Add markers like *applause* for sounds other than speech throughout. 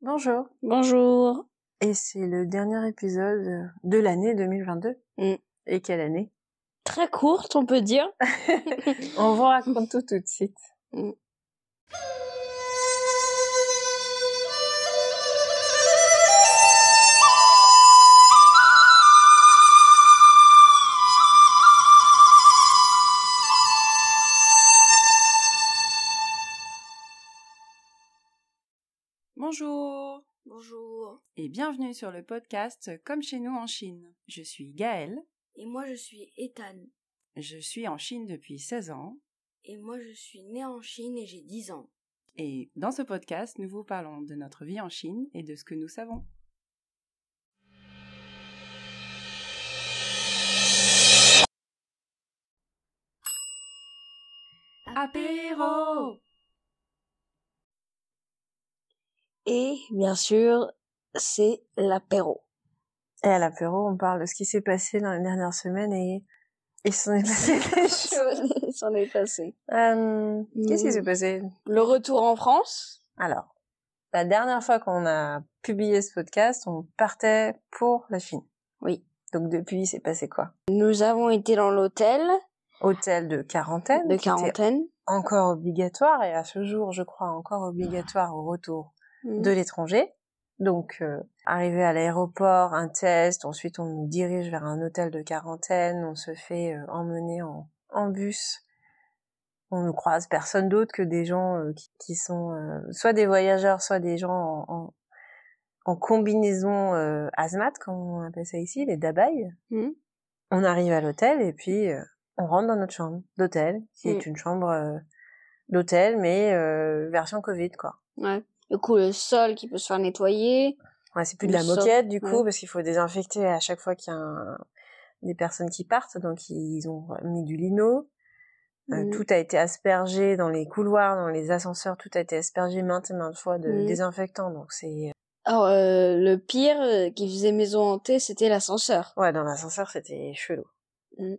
Bonjour. Bonjour. Et c'est le dernier épisode de l'année 2022. Mm. Et quelle année? Très courte, on peut dire. *laughs* On vous raconte tout tout de suite. Mm. Bonjour Bonjour. Et bienvenue sur le podcast Comme chez nous en Chine. Je suis Gaëlle, Et moi, je suis Ethan. je suis en Chine depuis 16 ans Et moi, je suis née en Chine et j'ai 10 ans. et dans ce podcast nous vous parlons de notre vie en Chine et de ce que nous savons. Apéro Et, bien sûr, c'est l'apéro. Et à l'apéro, on parle de ce qui s'est passé dans les dernières semaines et il s'en est passé *laughs* des choses. S'en est passé. Euh, Qu'est-ce qui Mm. s'est passé? Le retour en France? Alors, la dernière fois qu'on a publié ce podcast, on partait pour la Chine. Oui. Donc depuis, il s'est passé quoi? Nous avons été dans l'hôtel Hôtel de quarantaine. de quarantaine. encore obligatoire et à ce jour, je crois, encore obligatoire au retour Mm. de l'étranger. Donc, euh, arrivé à l'aéroport, un test, ensuite on nous dirige vers un hôtel de quarantaine, on se fait euh, emmener en, en bus. On ne croise personne d'autre que des gens euh, qui, qui sont euh, soit des voyageurs, soit des gens en, en, en combinaison euh, hazmat, comme on appelle ça ici, les dabaï. Mm. On arrive à l'hôtel et puis euh, on rentre dans notre chambre d'hôtel, qui Mm. est une chambre euh, d'hôtel, mais euh, version Covid, quoi. Ouais. Du coup, le sol qui peut se faire nettoyer. Ouais, c'est plus de la sol, moquette du coup ouais. parce qu'il faut désinfecter à chaque fois qu'il y a un- des personnes qui partent, donc ils ont mis du lino. Euh, Mm. Tout a été aspergé dans les couloirs, dans les ascenseurs, tout a été aspergé maintes et maintes fois de Mm. désinfectant. Donc c'est Alors, euh, le pire euh, qui faisait maison hantée, c'était l'ascenseur. ouais, dans l'ascenseur c'était chelou. Mm.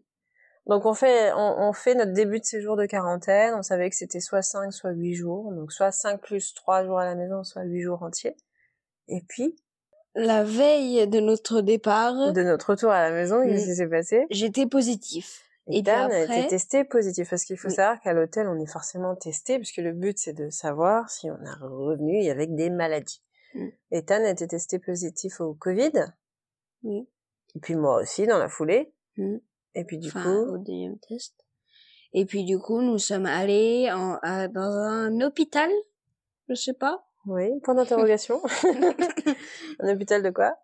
Donc on fait on, on fait notre début de séjour de quarantaine. On savait que c'était soit 5, soit 8 jours. Donc soit 5 plus 3 jours à la maison, soit 8 jours entiers. Et puis La veille de notre départ, de notre retour à la maison, Mm. qu'est-ce qui s'est passé? J'étais positif. Et Et Dan a après- été testé positif parce qu'il faut Oui. savoir qu'à l'hôtel on est forcément testé puisque le but c'est de savoir si on a revenu avec des maladies. Mm. Et Tan a été testé positif au Covid. Oui. Et puis moi aussi dans la foulée. Mm. Et puis du enfin, coup, au deuxième test. Et puis du coup, nous sommes allés en, à- dans un hôpital, je sais pas, oui, point d'interrogation. *laughs* Un hôpital de quoi?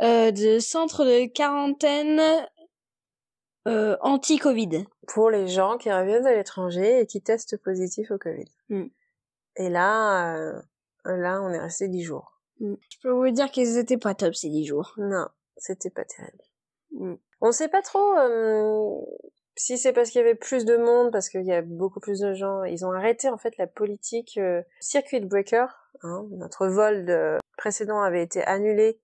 Euh, de centre de quarantaine euh, anti-Covid. Pour les gens qui reviennent de l'étranger et qui testent positif au Covid. Mm. Et là, euh, là on est resté dix jours. Je peux vous dire qu'ils étaient pas top ces dix jours. Non, c'était pas terrible. Mm. On sait pas trop euh, si c'est parce qu'il y avait plus de monde, parce qu'il y a beaucoup plus de gens. Ils ont arrêté en fait la politique euh, circuit breaker. hein. Notre vol de- précédent avait été annulé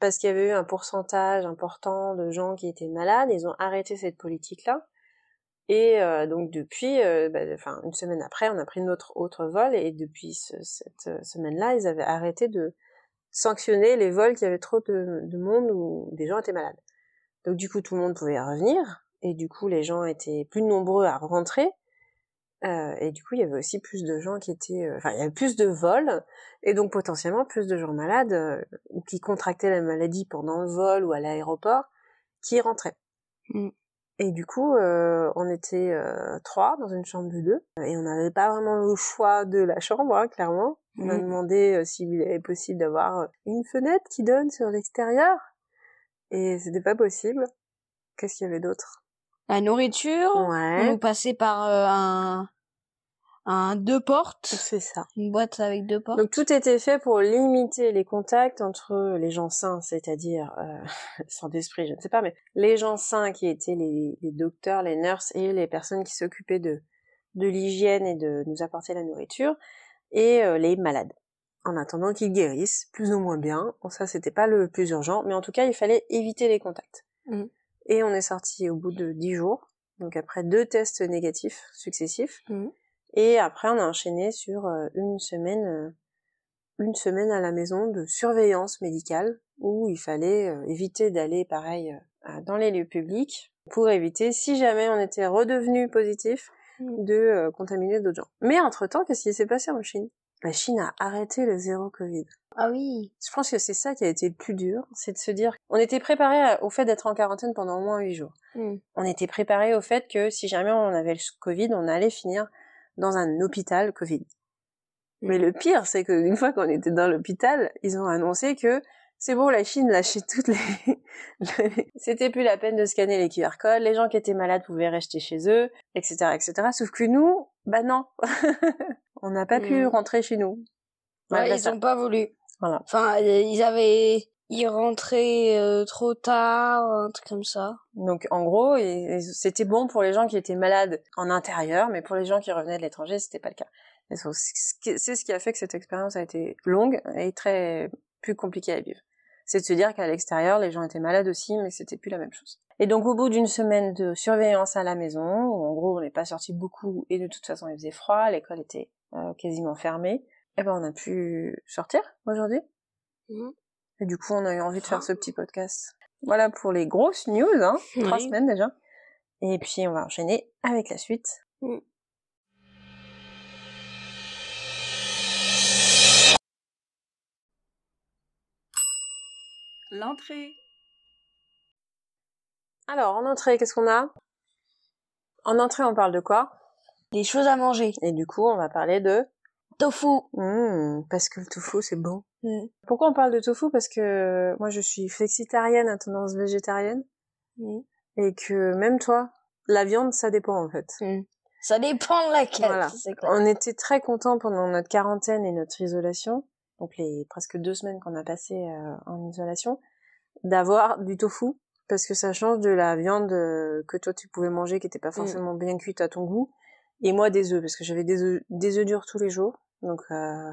parce qu'il y avait eu un pourcentage important de gens qui étaient malades. Ils ont arrêté cette politique-là. Et euh, donc depuis, euh, bah, une semaine après, on a pris notre autre vol et depuis ce- cette semaine-là, ils avaient arrêté de sanctionner les vols qui avaient trop de, de monde ou des gens étaient malades. Donc du coup, tout le monde pouvait revenir et du coup, les gens étaient plus nombreux à rentrer. Euh, et du coup, il y avait aussi plus de gens qui étaient, euh, enfin, il y avait plus de vols et donc potentiellement plus de gens malades euh, ou qui contractaient la maladie pendant le vol ou à l'aéroport qui rentraient. Mm. Et du coup, euh, on était euh, trois dans une chambre de deux et on n'avait pas vraiment le choix de la chambre, hein, clairement. On a Mm. demandé euh, s'il était possible d'avoir une fenêtre qui donne sur l'extérieur et c'était pas possible. Qu'est-ce qu'il y avait d'autre? La nourriture, on Ouais, nous passait par euh, un, un deux portes, c'est ça. une boîte avec deux portes. Donc tout était fait pour limiter les contacts entre les gens sains, c'est-à-dire euh, *laughs* sans d'esprit, je ne sais pas, mais les gens sains qui étaient les, les docteurs, les nurses et les personnes qui s'occupaient de de l'hygiène et de nous apporter la nourriture, et euh, les malades. En attendant qu'ils guérissent, plus ou moins bien. Bon, ça c'était pas le plus urgent, mais en tout cas il fallait éviter les contacts. Mm. Et on est sorti au bout de dix jours, donc après deux tests négatifs successifs. Mm. Et après, on a enchaîné sur euh, une semaine euh, une semaine à la maison de surveillance médicale où il fallait euh, éviter d'aller pareil dans les lieux publics pour éviter, si jamais on était redevenu positif, Mm. de contaminer d'autres gens. Mais entre-temps, qu'est-ce qui s'est passé en Chine? La Chine a arrêté le zéro Covid. Ah oui. Je pense que c'est ça qui a été le plus dur, c'est de se dire, on était préparé au fait d'être en quarantaine pendant au moins huit jours. Mm. On était préparé au fait que si jamais on avait le Covid, on allait finir dans un hôpital Covid. Mais le pire, c'est qu'une fois qu'on était dans l'hôpital, ils ont annoncé que c'est bon, la Chine lâchait toutes les... *laughs* C'était plus la peine de scanner les QR codes, les gens qui étaient malades pouvaient rester chez eux, etc., etc. Sauf que nous, bah non, *laughs* on n'a pas pu Mhm. rentrer chez nous. Ouais, Malgré ils ça. ont pas voulu. Voilà. Enfin, ils avaient, ils rentraient euh, trop tard, un truc comme ça. Donc en gros, c'était bon pour les gens qui étaient malades en intérieur, mais pour les gens qui revenaient de l'étranger, c'était pas le cas. C'est ce qui a fait que cette expérience a été longue et très plus compliquée à vivre. C'est de se dire qu'à l'extérieur, les gens étaient malades aussi, mais c'était plus la même chose. Et donc au bout d'une semaine de surveillance à la maison, où en gros on n'est pas sorti beaucoup et de toute façon il faisait froid, l'école était euh, quasiment fermée, et ben on a pu sortir aujourd'hui. Mhm. Et du coup on a eu envie de faire ce petit podcast. Voilà pour les grosses news, hein. Trois semaines déjà. Et puis on va enchaîner avec la suite. Mm. L'entrée. Alors en entrée, qu'est-ce qu'on a? En entrée, on parle de quoi? Des choses à manger. Et du coup, on va parler de Tofu. Hmm, parce que le tofu c'est bon. Mm. Pourquoi on parle de tofu? Parce que moi je suis flexitarienne à tendance végétarienne Mm. et que même toi, la viande ça dépend en fait. Ça dépend de laquelle. Voilà. On était très contents pendant notre quarantaine et notre isolation, donc les presque deux semaines qu'on a passées euh, en isolation, d'avoir du tofu parce que ça change de la viande euh, que toi tu pouvais manger qui était pas forcément bien cuite à ton goût et moi des œufs parce que j'avais des œufs des œufs durs tous les jours donc euh,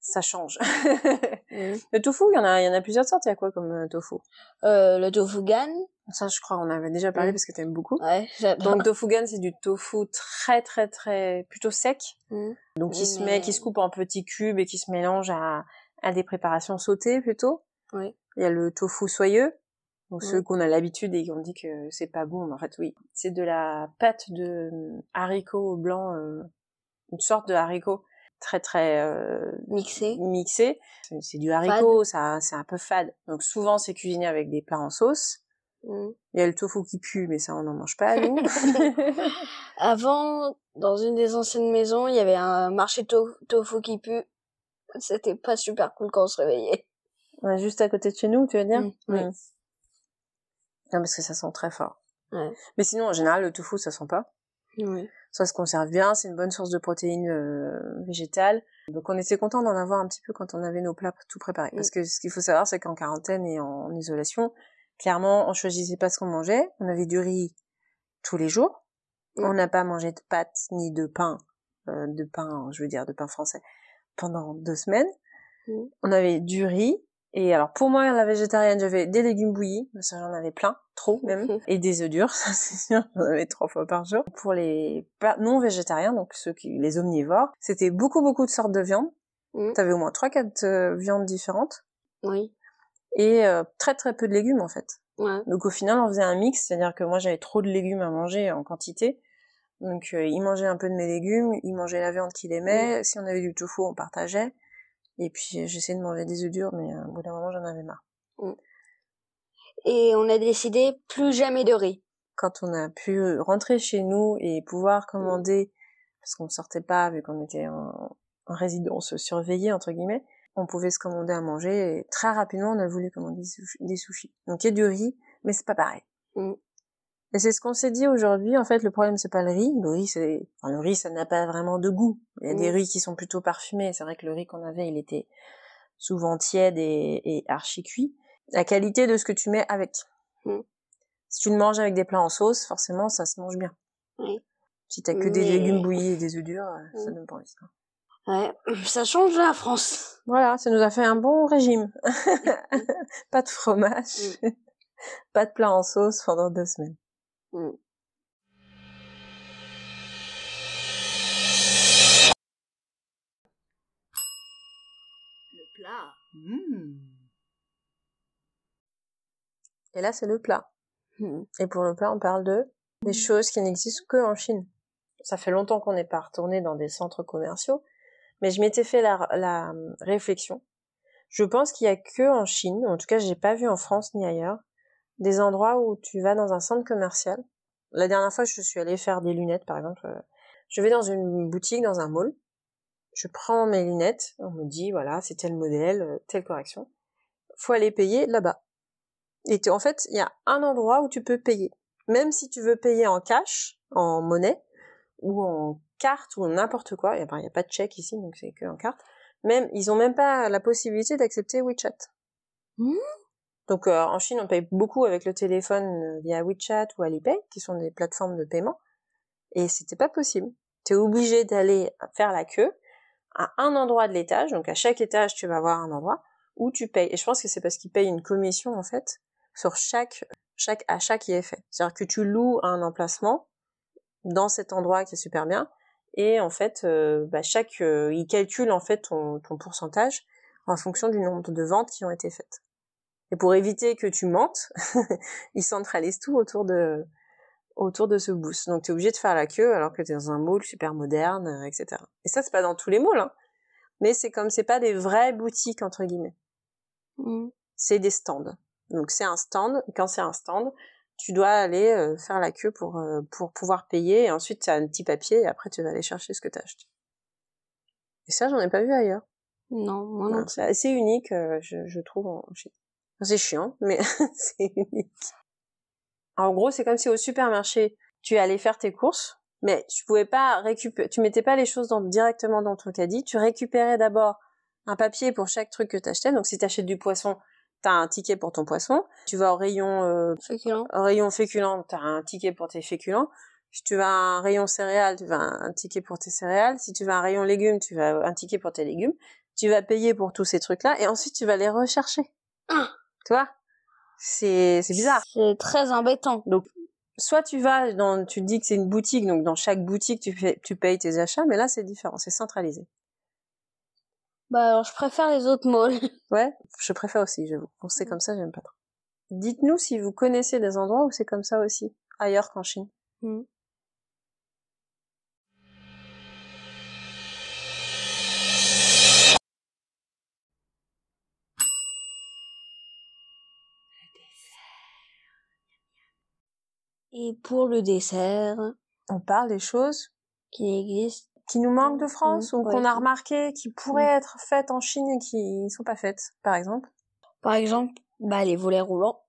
ça change. *laughs* Mm. le tofu, il y en a il y en a plusieurs sortes, il y a quoi comme euh, tofu? Euh, le tofu gan. Ça je crois on avait déjà parlé Mm. parce que t'aimes beaucoup. Ouais, j'adore. Donc tofu gan c'est du tofu très très très plutôt sec Mm. Donc qui se mais- met, qui se coupe en petits cubes et qui se mélange à, à des préparations sautées plutôt. Oui. Il y a le tofu soyeux, donc ceux qu'on a l'habitude et qu'on dit que c'est pas bon, mais en fait oui. C'est de la pâte de euh, haricots blancs, euh, une sorte de haricot très très euh, Mixé. mixé. C'est- du haricot, ça c'est un peu fade. Donc souvent c'est cuisiné avec des plats en sauce. Mm. Il y a le tofu qui pue, mais ça on n'en mange pas nous. *laughs* Avant, dans une des anciennes maisons, il y avait un marché to- tofu qui pue. C'était pas super cool quand on se réveillait. Ouais, Juste à côté de chez nous, tu veux dire? Mm, oui. Mm. Non, parce que ça sent très fort. Ouais. Mais sinon, en général, le tofu, ça sent pas. Oui. Ça se conserve bien, c'est une bonne source de protéines euh, végétales. Donc on était content d'en avoir un petit peu quand on avait nos plats tout préparés. Parce que ce qu'il faut savoir, c'est qu'en quarantaine et en isolation, clairement, on choisissait pas ce qu'on mangeait. On avait du riz tous les jours. Mm. On n'a pas mangé de pâtes ni de pain, euh, de pain, je veux dire de pain français, pendant deux semaines. Mm. On avait du riz. Et alors pour moi, la végétarienne, j'avais des légumes bouillis, ça j'en avais plein, trop même, *laughs* et des œufs durs, *laughs* ça c'est sûr, j'en avais trois fois par jour. Pour les plats non végétariens, donc ceux qui, les omnivores, c'était beaucoup beaucoup de sortes de viande. Mm. T'avais au moins trois quatre euh, viandes différentes Oui. et euh, très très peu de légumes en fait. Ouais. Donc au final, on faisait un mix, c'est-à-dire que moi j'avais trop de légumes à manger en quantité. Donc euh, il mangeait un peu de mes légumes, il mangeait la viande qu'il aimait. Si on avait du tofu, on partageait. Et puis euh, j'essayais de manger des œufs durs, mais euh, au bout d'un moment j'en avais marre. Et on a décidé plus jamais de riz. Quand on a pu rentrer chez nous et pouvoir commander, parce qu'on sortait pas vu qu'on était en, en résidence surveillée entre guillemets, on pouvait se commander à manger. Et très rapidement, on a voulu commander des sushis. des sushis. Donc il y a du riz, mais c'est pas pareil. Mm. Et c'est ce qu'on s'est dit aujourd'hui. En fait, le problème c'est pas le riz. Le riz, c'est, enfin, le riz, ça n'a pas vraiment de goût. Il y a des Mm. riz qui sont plutôt parfumés. C'est vrai que le riz qu'on avait, il était souvent tiède et, et archi cuit. La qualité de ce que tu mets avec. Mm. Si tu le manges avec des plats en sauce, forcément, ça se mange bien. Oui. Si t'as que des légumes bouillis et des œufs durs, euh, ça Mm. donne pas envie. Ouais. *laughs* Ça change la France. Voilà, ça nous a fait un bon régime. *laughs* pas de fromage, pas de plat en sauce pendant deux semaines. Mm. plat. Mmh. Et là, c'est le plat. Hmm. Et pour le plat, on parle de des choses qui n'existent que en Chine. Ça fait longtemps qu'on n'est pas retourné dans des centres commerciaux, mais je m'étais fait la, la réflexion. Je pense qu'il y a que en Chine, en tout cas, j'ai pas vu en France ni ailleurs, des endroits où tu vas dans un centre commercial. La dernière fois, je suis allée faire des lunettes, par exemple. euh, Je vais dans une boutique, dans un mall. Je prends mes lunettes. On me dit, voilà, c'est tel modèle, euh, telle correction. Faut aller payer là-bas. Et en fait, il y a un endroit où tu peux payer. Même si tu veux payer en cash, en monnaie, ou en carte, ou n'importe quoi. Il n'y a, pas de chèque ici, donc c'est que en carte. Même, ils ont même pas la possibilité d'accepter WeChat. Hmm. Donc euh, en Chine, on paye beaucoup avec le téléphone euh, via WeChat ou Alipay, qui sont des plateformes de paiement. Et c'était pas possible. Tu es obligé d'aller faire la queue à un endroit de l'étage. Donc à chaque étage, tu vas avoir un endroit où tu payes. Et je pense que c'est parce qu'ils payent une commission en fait sur chaque chaque achat qui est fait. C'est-à-dire que tu loues un emplacement dans cet endroit qui est super bien et en fait euh, bah, chaque euh, ils calculent en fait ton, ton pourcentage en fonction du nombre de ventes qui ont été faites. Et pour éviter que tu mentes, *laughs* ils centralisent tout autour de autour de ce boost. Donc tu es obligé de faire la queue alors que tu es dans un mall super moderne, euh, etc. Et ça c'est pas dans tous les malls, hein. mais c'est comme c'est pas des vraies boutiques entre guillemets, Hmm. c'est des stands. Donc c'est un stand. Quand c'est un stand, tu dois aller euh, faire la queue pour euh, pour pouvoir payer et ensuite tu as un petit papier et après tu vas aller chercher ce que tu acheté. Et ça j'en ai pas vu ailleurs. Non, moi non. Non, C'est assez unique, euh, je, je trouve, en Chine. C'est chiant, mais *laughs* c'est unique. En gros, c'est comme si au supermarché, tu allais faire tes courses, mais tu pouvais pas récupérer, tu mettais pas les choses dans- directement dans ton caddie, tu récupérais d'abord un papier pour chaque truc que t'achetais. Donc, si t'achètes du poisson, t'as un ticket pour ton poisson. Tu vas au rayon, euh, Féculent. au rayon féculent, t'as un ticket pour tes féculents. Si tu vas à un rayon céréales, tu vas un ticket pour tes céréales. Si tu vas à un rayon légumes, tu vas un ticket pour tes légumes. Tu vas payer pour tous ces trucs-là et ensuite tu vas les rechercher. Ah. Tu vois C'est c'est bizarre. C'est très embêtant. Soit tu vas dans, tu dis que c'est une boutique, donc dans chaque boutique tu fais, tu payes tes achats, mais là c'est différent, c'est centralisé. Bah alors je préfère les autres malls. *laughs* Ouais, je préfère aussi, j'avoue. Quand c'est Mm. comme ça, j'aime pas trop. Dites-nous si vous connaissez des endroits où c'est comme ça aussi, ailleurs qu'en Chine. Hmm. Et pour le dessert, On parle des choses qui existe. qui nous manquent de France Mm, ou ouais, qu'on a remarqué qui pourraient Mm. être faites en Chine et qui ne sont pas faites, par exemple. Par exemple, bah les volets roulants.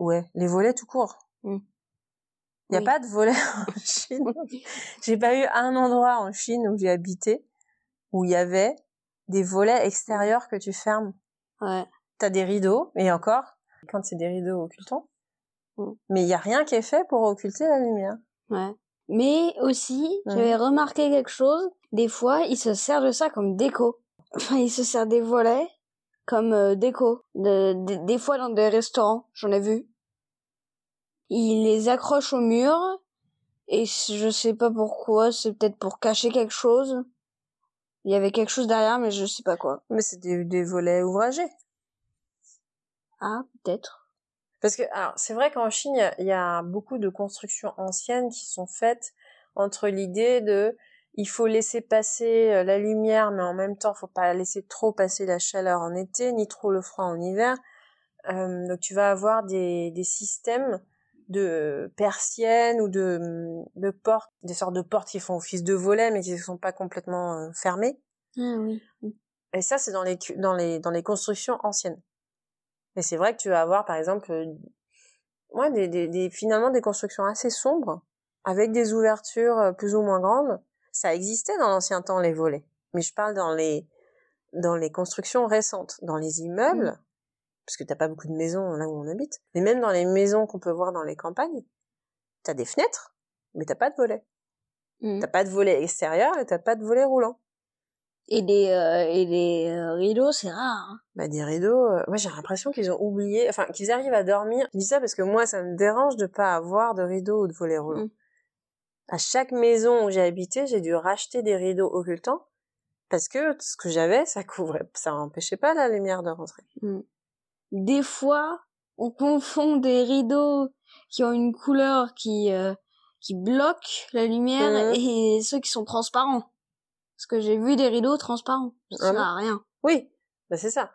Ouais, les volets tout court. Mm. Il n'y a Oui. pas de volets *laughs* en Chine. j'ai pas eu un endroit en Chine où j'ai habité où il y avait des volets extérieurs que tu fermes. Ouais. T'as des rideaux, et encore, quand c'est des rideaux occultants. Mm. Mais il y a rien qui est fait pour occulter la lumière. Ouais. Mais aussi, j'avais remarqué quelque chose. Des fois, ils se servent de ça comme déco. *laughs* Enfin, ils se servent des volets comme euh, déco. De- de- des fois dans des restaurants, j'en ai vu. Ils les accrochent au mur. Et je sais pas pourquoi, c'est peut-être pour cacher quelque chose. Il y avait quelque chose derrière, mais je sais pas quoi. Mais c'est des, des volets ouvragés. Ah, peut-être. Parce que, alors, c'est vrai qu'en Chine, il y a- il y, a beaucoup de constructions anciennes qui sont faites entre l'idée de il faut laisser passer euh, la lumière, mais en même temps, faut pas laisser trop passer la chaleur en été, ni trop le froid en hiver. Euh, donc, tu vas avoir des, des systèmes de persiennes ou de, de portes, des sortes de portes qui font office de volets, mais qui ne sont pas complètement euh, fermées. Ah oui. Et ça, c'est dans les, dans les, dans les constructions anciennes. Et c'est vrai que tu vas avoir, par exemple, euh, ouais, des, des, des, finalement des constructions assez sombres, avec des ouvertures euh, plus ou moins grandes. Ça existait dans l'ancien temps, les volets. Mais je parle dans les, dans les constructions récentes. Dans les immeubles, parce que t'as pas beaucoup de maisons là où on habite, mais même dans les maisons qu'on peut voir dans les campagnes, t'as des fenêtres, mais t'as pas de volets. Mm. T'as pas de volets extérieurs et t'as pas de volets roulants. Et les, euh, et les euh, rideaux, c'est rare. hein. Bah des rideaux, euh, moi j'ai l'impression qu'ils ont oublié, enfin qu'ils arrivent à dormir. Je dis ça parce que moi ça me dérange de pas avoir de rideaux ou de volets roulants. Mm. À chaque maison où j'ai habité, j'ai dû racheter des rideaux occultants parce que ce que j'avais, ça couvrait, ça empêchait pas la lumière de rentrer. Mm. Des fois, on confond des rideaux qui ont une couleur qui euh, qui bloque la lumière Mhm. et ceux qui sont transparents. Parce que j'ai vu des rideaux transparents. Ça Ah sert à rien. Oui, bah c'est ça.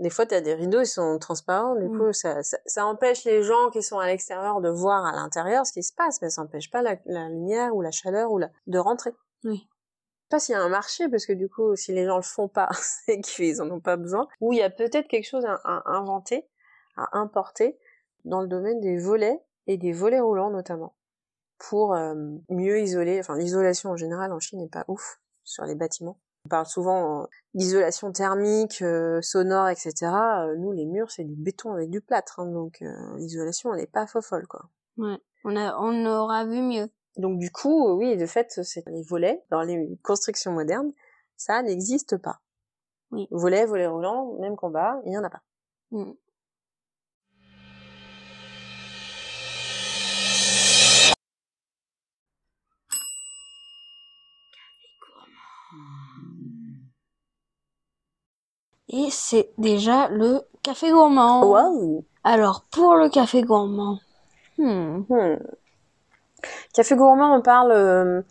Des fois, tu as des rideaux, ils sont transparents, du Mm. coup, ça, ça, ça empêche les gens qui sont à l'extérieur de voir à l'intérieur ce qui se passe, mais ça empêche pas la, la lumière ou la chaleur ou la, de rentrer. Oui. Je sais pas s'il y a un marché, parce que du coup, si les gens le font pas, *laughs* c'est qu'ils en ont pas besoin. Ou il y a peut-être quelque chose à, à inventer, à importer, dans le domaine des volets, et des volets roulants notamment, pour euh, mieux isoler, enfin l'isolation en général en Chine n'est pas ouf sur les bâtiments. On parle souvent euh, d'isolation thermique, euh, sonore, etc. Euh, nous, les murs, c'est du béton avec du plâtre, hein, donc l'isolation, elle est pas fofolle, quoi. Ouais. On a, on aura vu mieux. Donc du coup, oui, de fait, c'est les volets dans les constructions modernes, ça n'existe pas. Oui. Volets, volets roulants, même combat, il y en a pas. Mm. Et c'est déjà le café gourmand. Wow. Alors, pour le café gourmand, hmm, Hmm. Café gourmand, on parle. euh,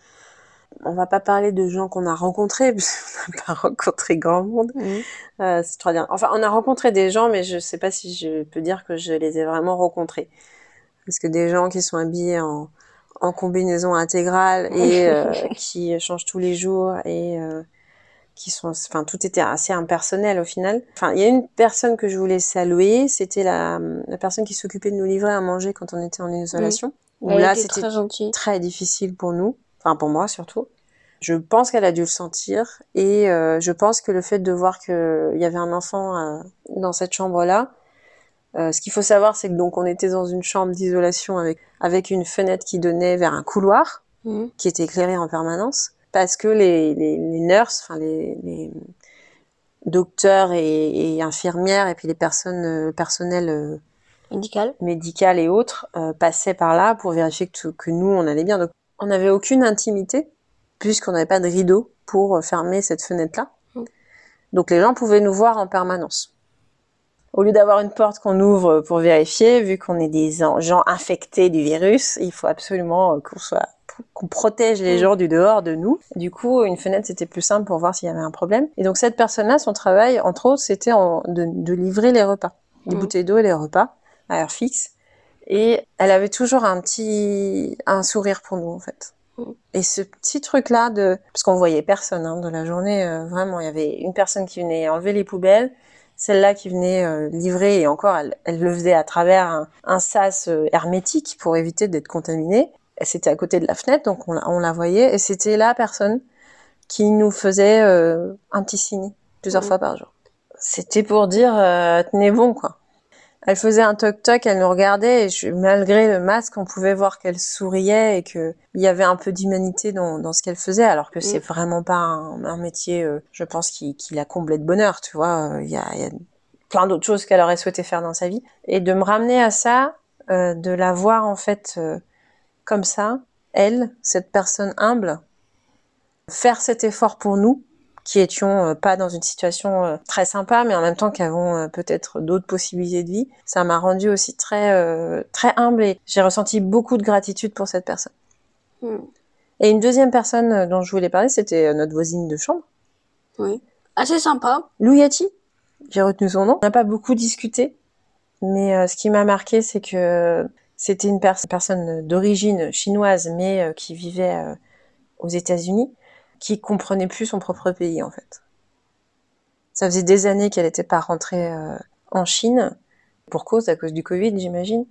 on va pas parler de gens qu'on a rencontrés, *laughs* puisqu'on n'a pas rencontré grand monde. hmm, Euh, c'est trop bien. Enfin, on a rencontré des gens, mais je sais pas si je peux dire que je les ai vraiment rencontrés. Parce que des gens qui sont habillés en, en combinaison intégrale et *laughs* euh, qui changent tous les jours et euh, qui sont, enfin, tout était assez impersonnel au final. Enfin, il y a une personne que je voulais saluer, c'était la, la personne qui s'occupait de nous livrer à manger quand on était en isolation. Où elle là, était c'était très difficile pour nous, enfin pour moi surtout. Je pense qu'elle a dû le sentir et euh, je pense que le fait de voir qu'il y avait un enfant euh, dans cette chambre-là, euh, ce qu'il faut savoir, c'est que donc on était dans une chambre d'isolation avec avec une fenêtre qui donnait vers un couloir Hmm, qui était éclairé en permanence parce que les, les, les nurses, enfin les, les docteurs et, et infirmières et puis les personnes euh, personnels euh, Médical. médicales et autres euh, passaient par là pour vérifier que, nous on allait bien. Donc on n'avait aucune intimité puisqu'on n'avait pas de rideau pour fermer cette fenêtre-là. Mm. Donc les gens pouvaient nous voir en permanence. Au lieu d'avoir une porte qu'on ouvre pour vérifier, vu qu'on est des en- gens infectés du virus, il faut absolument qu'on soit qu'on protège les Mm. gens du dehors de nous. Du coup, une fenêtre c'était plus simple pour voir s'il y avait un problème. Et donc cette personne-là, son travail, entre autres, c'était de, de livrer les repas, les Mm. bouteilles d'eau et les repas à heure fixe. Et elle avait toujours un petit un sourire pour nous en fait. Mm. Et ce petit truc-là de parce qu'on voyait personne hein, de la journée, euh, vraiment, il y avait une personne qui venait enlever les poubelles, celle-là qui venait euh, livrer et encore elle, elle le faisait à travers un, un sas euh, hermétique pour éviter d'être contaminée. C'était à côté de la fenêtre donc on, la- on la voyait et c'était la personne qui nous faisait euh, un petit signe plusieurs Mm. fois par jour. C'était pour dire euh, tenez bon quoi. Elle faisait un toc-toc, elle nous regardait et je- malgré le masque, on pouvait voir qu'elle souriait et que il y avait un peu d'humanité dans, dans ce qu'elle faisait, alors que c'est vraiment pas un, un métier, euh, je pense, qui, qui la comblait de bonheur, tu vois. Il y, a, y a plein d'autres choses qu'elle aurait souhaité faire dans sa vie. Et de me ramener à ça, de la voir en fait comme ça, elle, cette personne humble, faire cet effort pour nous, qui étions euh, pas dans une situation euh, très sympa, mais en même temps qui avons euh, peut-être d'autres possibilités de vie, ça m'a rendu aussi très très humble et j'ai ressenti beaucoup de gratitude pour cette personne. Hmm. Et une deuxième personne dont je voulais parler, c'était notre voisine de chambre, Oui. Assez sympa. Lou Yati. J'ai retenu son nom. On n'a pas beaucoup discuté, mais ce qui m'a marqué, c'est que c'était une pers- personne d'origine chinoise, mais euh, qui vivait euh, aux États-Unis, qui comprenait plus son propre pays en fait. Ça faisait des années qu'elle n'était pas rentrée euh, en Chine pour cause, à cause du Covid, j'imagine,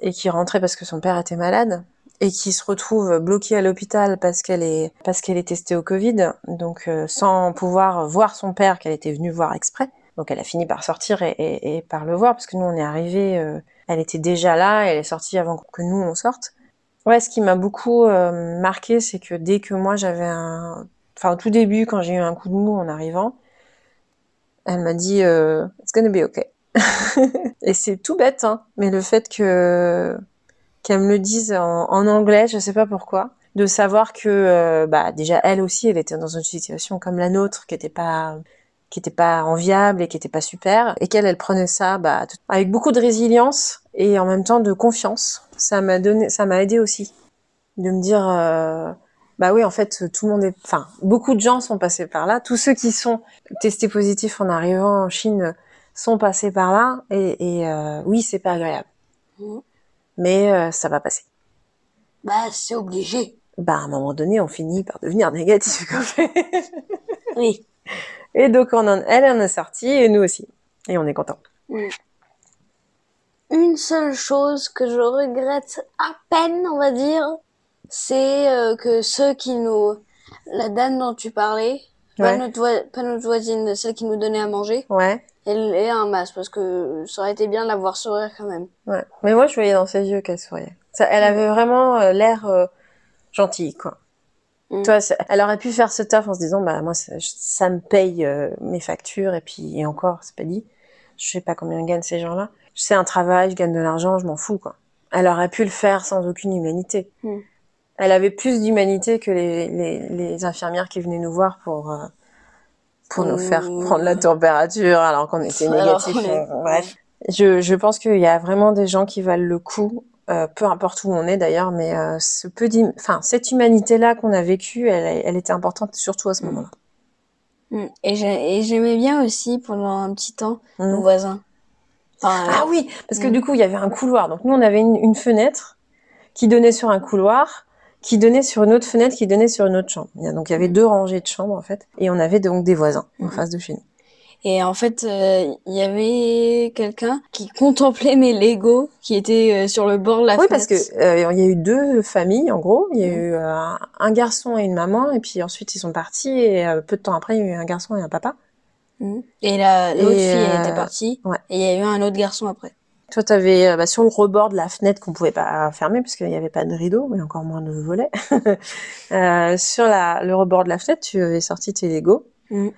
et qui rentrait parce que son père était malade et qui se retrouve bloquée à l'hôpital parce qu'elle est parce qu'elle est testée au Covid, donc euh, sans pouvoir voir son père qu'elle était venue voir exprès. Donc elle a fini par sortir et, et- et par le voir parce que nous on est arrivé, elle était déjà là, elle est sortie avant que nous on sorte. Ouais, ce qui m'a beaucoup euh, marqué, c'est que dès que moi j'avais un, enfin au tout début quand j'ai eu un coup de mou en arrivant, elle m'a dit euh, It's gonna be okay. *laughs* et c'est tout bête, hein, mais le fait que qu'elle me le dise en, anglais, je sais pas pourquoi, de savoir que euh, bah déjà elle aussi elle était dans une situation comme la nôtre qui était pas qui était pas enviable et qui était pas super et qu'elle elle prenait ça bah tout- avec beaucoup de résilience et en même temps de confiance ça m'a donné ça m'a aidé aussi de me dire euh, bah oui en fait tout le monde est enfin beaucoup de gens sont passés par là tous ceux qui sont testés positifs en arrivant en Chine sont passés par là et, et euh, oui c'est pas agréable Mhm. mais euh, ça va passer Bah, c'est obligé. bah à un moment donné on finit par devenir négatif quand même. Oui. Et donc on en, elle en est sortie et nous aussi. Et on est content Une seule chose que je regrette à peine, on va dire, c'est euh, que ceux qui nous... La dame dont tu parlais, pas, notre voi- pas notre voisine, celle qui nous donnait à manger, ouais. elle est un masque, parce que ça aurait été bien de la voir sourire quand même. ouais. Mais moi je voyais dans ses yeux qu'elle souriait. Ça, elle avait vraiment euh, l'air euh, gentille quoi C'est- elle aurait pu faire ce taf en se disant bah moi ça, ça me paye euh, mes factures et puis et encore c'est pas dit. Je sais pas combien gagnent ces gens-là. C'est un travail je gagne de l'argent je m'en fous quoi. Elle aurait pu le faire sans aucune humanité. Mm. elle avait plus d'humanité que les, les, les infirmières qui venaient nous voir pour euh, pour nous faire Mm. prendre la température alors qu'on était *laughs* négatif est- euh, bref. Je, je pense qu'il y a vraiment des gens qui valent le coup euh, peu importe où on est d'ailleurs, mais euh, ce peu enfin cette humanité-là qu'on a vécue, elle, elle était importante surtout à ce Mm. moment-là. Mm. Et j'ai- et j'aimais bien aussi, pendant un petit temps, Mhm. nos voisins. Enfin, Ah oui, parce que Mm. du coup il y avait un couloir, donc nous on avait une, une fenêtre qui donnait sur un couloir, qui donnait sur une autre fenêtre, qui donnait sur une autre chambre. Donc il y avait deux rangées de chambres en fait, et on avait donc des voisins en face de chez nous. Et en fait, euh, il y avait quelqu'un qui contemplait mes Legos qui étaient euh, sur le bord de la oui, fenêtre. parce que euh, il y a eu deux familles en gros. Il y a eu euh, un, garçon et une maman, et puis ensuite ils sont partis, et euh, peu de temps après il y a eu un garçon et un papa. Mhm. Et la- l'autre fille, elle euh, était partie. ouais. Et il y a eu un autre garçon après. Toi, tu avais bah, sur le rebord de la fenêtre qu'on pouvait pas fermer parce qu'il n'y avait pas de rideau, mais encore moins de volets. *laughs* euh, sur la, le rebord de la fenêtre, tu avais sorti tes Lego Mhm.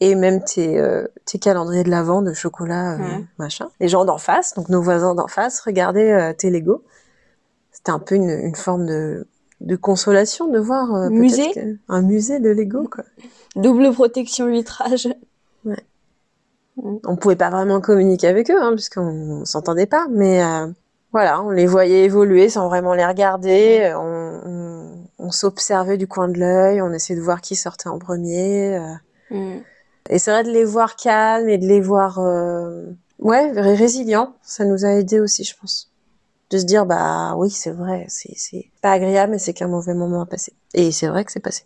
Et même tes, euh, tes calendriers de l'avant de chocolat, euh, Ouais. machin. Les gens d'en face, donc nos voisins d'en face, regardaient euh, tes Lego. C'était un peu une, une forme de, de consolation de voir Musée que- un musée de Lego. Quoi. Double protection vitrage. on pouvait pas vraiment communiquer avec eux, hein, puisqu'on s'entendait pas, mais voilà, on les voyait évoluer sans vraiment les regarder, on, on, on s'observait du coin de l'œil, on essayait de voir qui sortait en premier, euh. Et c'est vrai de les voir calmes et de les voir, euh, ouais, ré- résilients, ça nous a aidé aussi, je pense, de se dire bah oui, c'est vrai, c'est pas agréable, mais c'est qu'un mauvais moment à passer, et c'est vrai que c'est passé.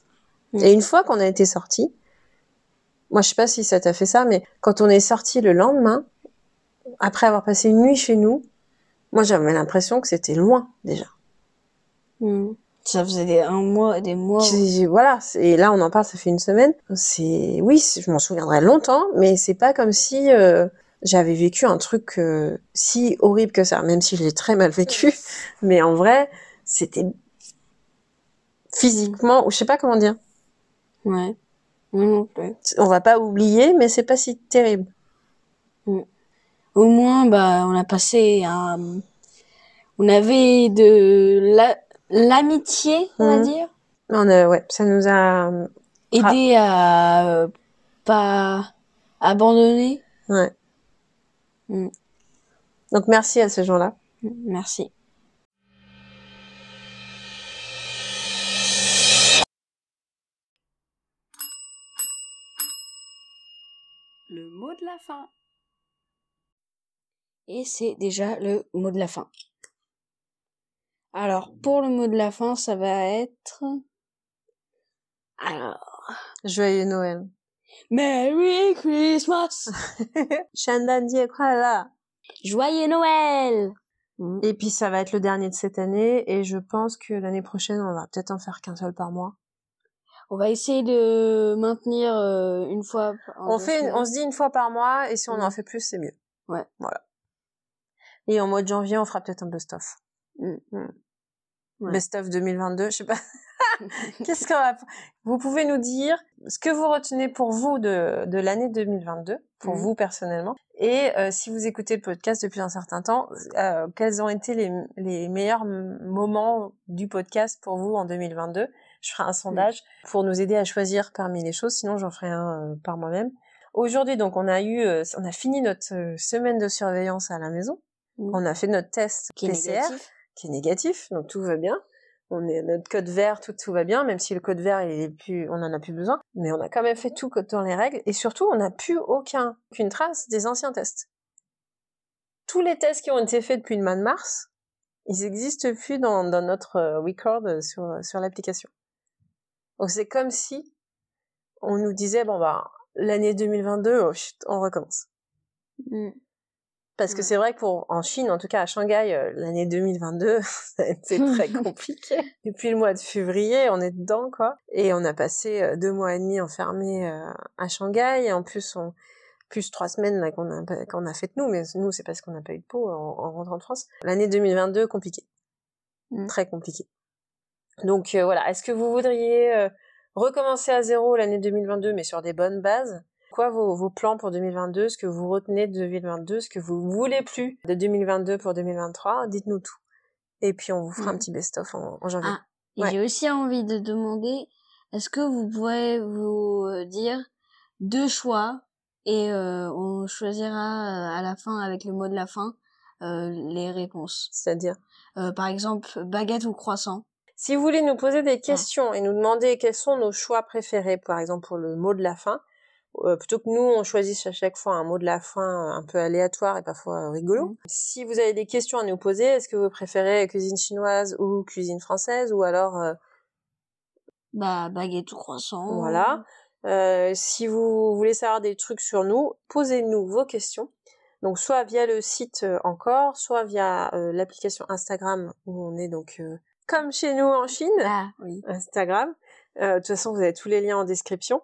Mm. Et une fois qu'on a été sortis, moi je sais pas si ça t'a fait ça, mais quand on est sorti le lendemain, après avoir passé une nuit chez nous, moi j'avais l'impression que c'était loin déjà. Mhm. Ça faisait des, un mois, des mois. Voilà, et là on en parle, ça fait une semaine. C'est oui, je m'en souviendrai longtemps, mais c'est pas comme si euh, j'avais vécu un truc euh, si horrible que ça, même si je l'ai très mal vécu. *laughs* Mais en vrai, c'était physiquement, ou je sais pas comment dire. Ouais. Moi non plus. On va pas oublier, mais c'est pas si terrible. Au moins, bah, on a passé un... On avait de la... l'amitié, on va Mhm. dire? On a, ouais, ça nous a, Aider à euh, pas abandonner? ouais. Mm. Donc merci à ces gens-là. Merci. Le mot de la fin. Et c'est déjà le mot de la fin. Alors, pour le mot de la fin, ça va être... Alors... Joyeux Noël. Merry Christmas *laughs* Joyeux Noël Et puis ça va être le dernier de cette année et je pense que l'année prochaine on va peut-être en faire qu'un seul par mois. On va essayer de maintenir euh, une fois... On fait, on se dit une fois par mois et si on en fait plus c'est mieux. Ouais. Voilà. Et en mois de janvier on fera peut-être un best-of. Mm. Mm. Ouais. Best of 2022, je sais pas. *laughs* Qu'est-ce qu'on va... Vous pouvez nous dire ce que vous retenez pour vous de, de l'année 2022, pour Mhm. vous personnellement, et euh, si vous écoutez le podcast depuis un certain temps, euh, quels ont été les, les meilleurs moments du podcast pour vous en 2022 Je ferai un sondage pour nous aider à choisir parmi les choses, sinon j'en ferai un euh, par moi-même. Aujourd'hui, donc, on a eu, on a fini notre semaine de surveillance à la maison. On a fait notre test Qui PCR négatif? Qui est négatif, donc tout va bien. On est notre code vert, tout tout va bien, même si le code vert il est plus, on en a plus besoin. Mais on a quand même fait tout dans les règles et surtout on n'a plus aucun, aucune trace des anciens tests. Tous les tests qui ont été faits depuis le mois de mars, ils existent plus dans, notre euh, record euh, sur sur l'application. Donc c'est comme si on nous disait bon bah l'année 2022, oh, chut, on recommence. Mm. Parce que Ouais. c'est vrai que pour en Chine, en tout cas à Shanghai, euh, l'année 2022, *laughs* ça a été *laughs* très compliqué. Depuis le mois de février, on est dedans quoi, et on a passé euh, deux mois et demi enfermés euh, à Shanghai. Et en plus, on plus trois semaines là qu'on a qu'on a fait nous, mais nous c'est parce qu'on n'a pas eu de peau en, en rentrant de France. L'année 2022 compliquée, Mm. très compliquée. Donc voilà, est-ce que vous voudriez recommencer à zéro l'année 2022, mais sur des bonnes bases? Quoi vos, vos plans pour 2022, ce que vous retenez de 2022, ce que vous voulez plus de 2022 pour 2023, dites-nous tout. Et puis on vous fera un Mhm. petit best-of en, en janvier. Ah, Ouais. j'ai aussi envie de demander, est-ce que vous pouvez vous euh, dire deux choix et euh, on choisira euh, à la fin, avec le mot de la fin, euh, les réponses. C'est-à-dire, Euh, par exemple, baguette ou croissant. si vous voulez nous poser des questions et nous demander quels sont nos choix préférés, par exemple pour le mot de la fin, euh, plutôt que nous on choisisse à chaque fois un mot de la fin euh, un peu aléatoire et parfois euh, rigolo. Mhm. Si vous avez des questions à nous poser, est-ce que vous préférez cuisine chinoise ou cuisine française ou alors euh, Bah, baguette ou croissant. Voilà. Euh, si vous voulez savoir des trucs sur nous, posez-nous vos questions. Donc soit via le site encore, soit via l'application Instagram où on est donc comme chez nous en Chine, Ah, oui. Instagram. De toute façon, vous avez tous les liens en description.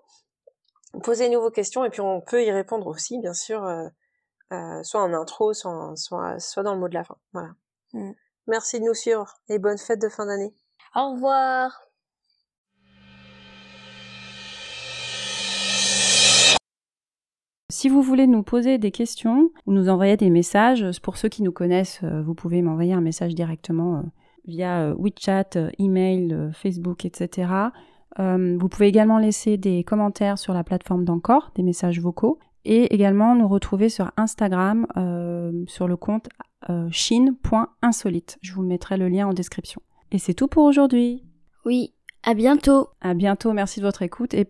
Posez-nous vos questions et puis on peut y répondre aussi, bien sûr, euh, euh, soit en intro, soit, en- soit, soit dans le mot de la fin. Voilà. Mm. Merci de nous suivre et bonne fête de fin d'année. Au revoir. Si vous voulez nous poser des questions ou nous envoyer des messages, pour ceux qui nous connaissent, euh, vous pouvez m'envoyer un message directement via WeChat, email, Facebook, etc. Euh, vous pouvez également laisser des commentaires sur la plateforme d'Encore, des messages vocaux, et également nous retrouver sur Instagram euh, sur le compte euh, chine.insolite. Je vous mettrai le lien en description. Et c'est tout pour aujourd'hui. Oui, à bientôt. À bientôt, merci de votre écoute et